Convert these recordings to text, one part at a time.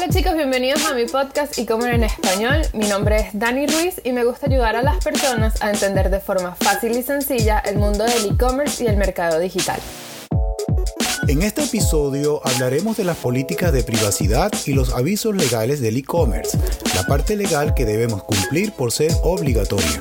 Hola chicos, bienvenidos a mi podcast y comer en español. Mi nombre es Dani Ruiz y me gusta ayudar a las personas a entender de forma fácil y sencilla el mundo del e-commerce y el mercado digital. En este episodio hablaremos de las políticas de privacidad y los avisos legales del e-commerce, la parte legal que debemos cumplir por ser obligatoria.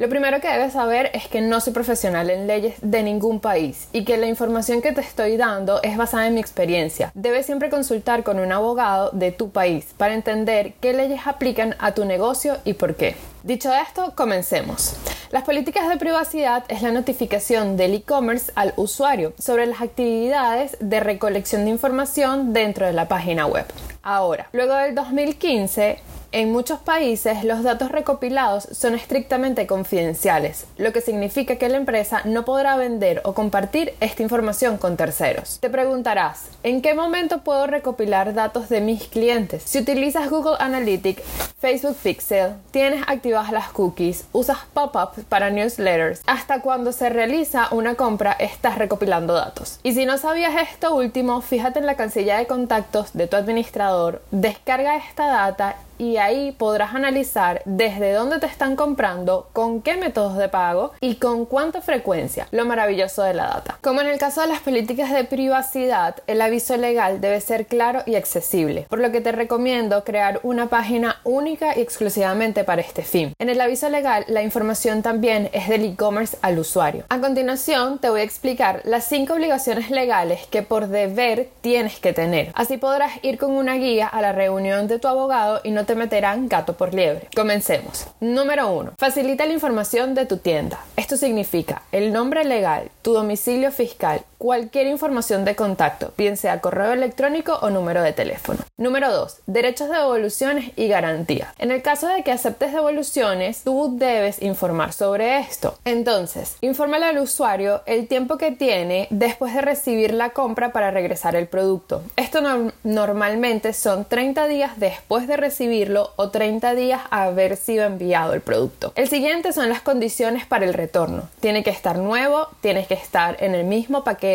Lo primero que debes saber es que no soy profesional en leyes de ningún país y que la información que te estoy dando es basada en mi experiencia. Debes siempre consultar con un abogado de tu país para entender qué leyes aplican a tu negocio y por qué. Dicho esto, comencemos. Las políticas de privacidad es la notificación del e-commerce al usuario sobre las actividades de recolección de información dentro de la página web. Ahora, luego del 2015, en muchos países los datos recopilados son estrictamente confidenciales, lo que significa que la empresa no podrá vender o compartir esta información con terceros. Te preguntarás, ¿en qué momento puedo recopilar datos de mis clientes? Si utilizas Google Analytics, Facebook Pixel, tienes activadas las cookies, usas pop-ups para newsletters, hasta cuando se realiza una compra estás recopilando datos. Y si no sabías esto último, fíjate en la cancilla de contactos de tu administrador, descarga esta data y ahí podrás analizar desde dónde te están comprando, con qué métodos de pago y con cuánta frecuencia. Lo maravilloso de la data. Como en el caso de las políticas de privacidad, el aviso legal debe ser claro y accesible, por lo que te recomiendo crear una página única y exclusivamente para este fin. En el aviso legal, la información también es del e-commerce al usuario. A continuación, te voy a explicar las 5 obligaciones legales que por deber tienes que tener. Así podrás ir con una guía a la reunión de tu abogado y no te meterán gato por liebre. Comencemos. Número 1. Facilita la información de tu tienda. Esto significa el nombre legal, tu domicilio fiscal, cualquier información de contacto, bien sea correo electrónico o número de teléfono. Número 2. Derechos de devoluciones y garantía. En el caso de que aceptes devoluciones, tú debes informar sobre esto. Entonces, infórmale al usuario el tiempo que tiene después de recibir la compra para regresar el producto. Esto normalmente son 30 días después de recibirlo o 30 días haber sido enviado el producto. El siguiente son las condiciones para el retorno. Tiene que estar nuevo, tiene que estar en el mismo paquete,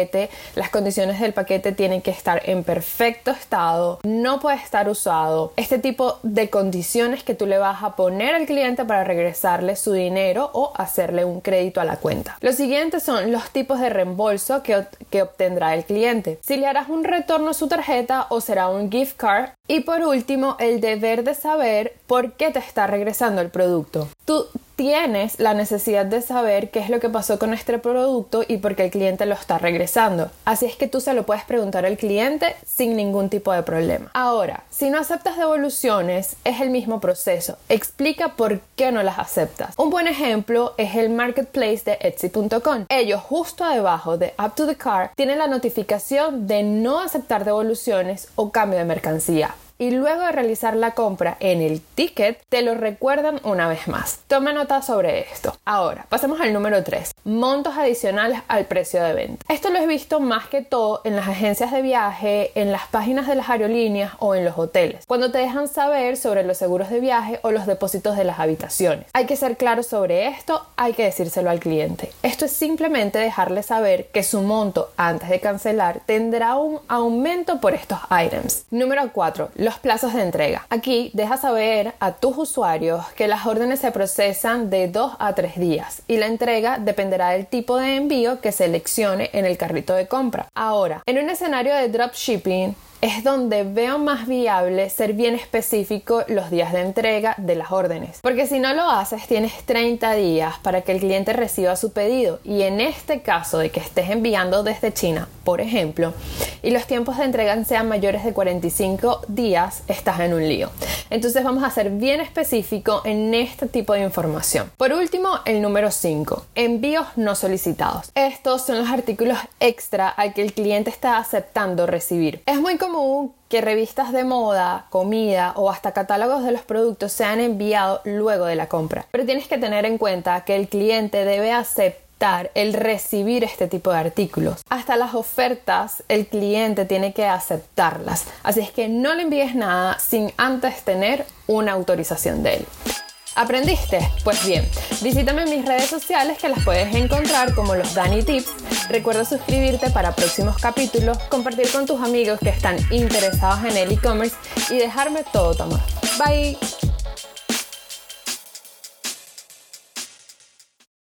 las condiciones del paquete tienen que estar en perfecto estado, no puede estar usado. Este tipo de condiciones que tú le vas a poner al cliente para regresarle su dinero o hacerle un crédito a la cuenta. Los siguientes son los tipos de reembolso que, que obtendrá el cliente. Si le harás un retorno a su tarjeta o será un gift card. Y por último, el deber de saber por qué te está regresando el producto. Tú tienes la necesidad de saber qué es lo que pasó con este producto y por qué el cliente lo está regresando. Así es que tú se lo puedes preguntar al cliente sin ningún tipo de problema. Ahora, si no aceptas devoluciones, es el mismo proceso. Explica por qué no las aceptas. Un buen ejemplo es el marketplace de Etsy.com. Ellos justo debajo de Up to the Car tienen la notificación de no aceptar devoluciones o cambio de mercancía y luego de realizar la compra en el ticket te lo recuerdan una vez más. Toma nota sobre esto. Ahora, pasemos al número 3. Montos adicionales al precio de venta. Esto lo he visto más que todo en las agencias de viaje, en las páginas de las aerolíneas o en los hoteles, cuando te dejan saber sobre los seguros de viaje o los depósitos de las habitaciones. Hay que ser claro sobre esto, hay que decírselo al cliente. Esto es simplemente dejarle saber que su monto antes de cancelar tendrá un aumento por estos items. Número 4 los plazos de entrega. Aquí deja saber a tus usuarios que las órdenes se procesan de 2 a 3 días y la entrega dependerá del tipo de envío que seleccione en el carrito de compra. Ahora, en un escenario de dropshipping, es donde veo más viable ser bien específico los días de entrega de las órdenes. Porque si no lo haces, tienes 30 días para que el cliente reciba su pedido. Y en este caso de que estés enviando desde China, por ejemplo, y los tiempos de entrega sean mayores de 45 días, estás en un lío. Entonces vamos a ser bien específico en este tipo de información. Por último, el número 5, envíos no solicitados. Estos son los artículos extra al que el cliente está aceptando recibir. Es muy común que revistas de moda, comida o hasta catálogos de los productos sean enviados luego de la compra. Pero tienes que tener en cuenta que el cliente debe aceptar el recibir este tipo de artículos. Hasta las ofertas el cliente tiene que aceptarlas. Así es que no le envíes nada sin antes tener una autorización de él. ¿Aprendiste? Pues bien, visítame en mis redes sociales que las puedes encontrar como los Dani Tips Recuerda suscribirte para próximos capítulos, compartir con tus amigos que están interesados en el e-commerce y dejarme todo tu amor. Bye.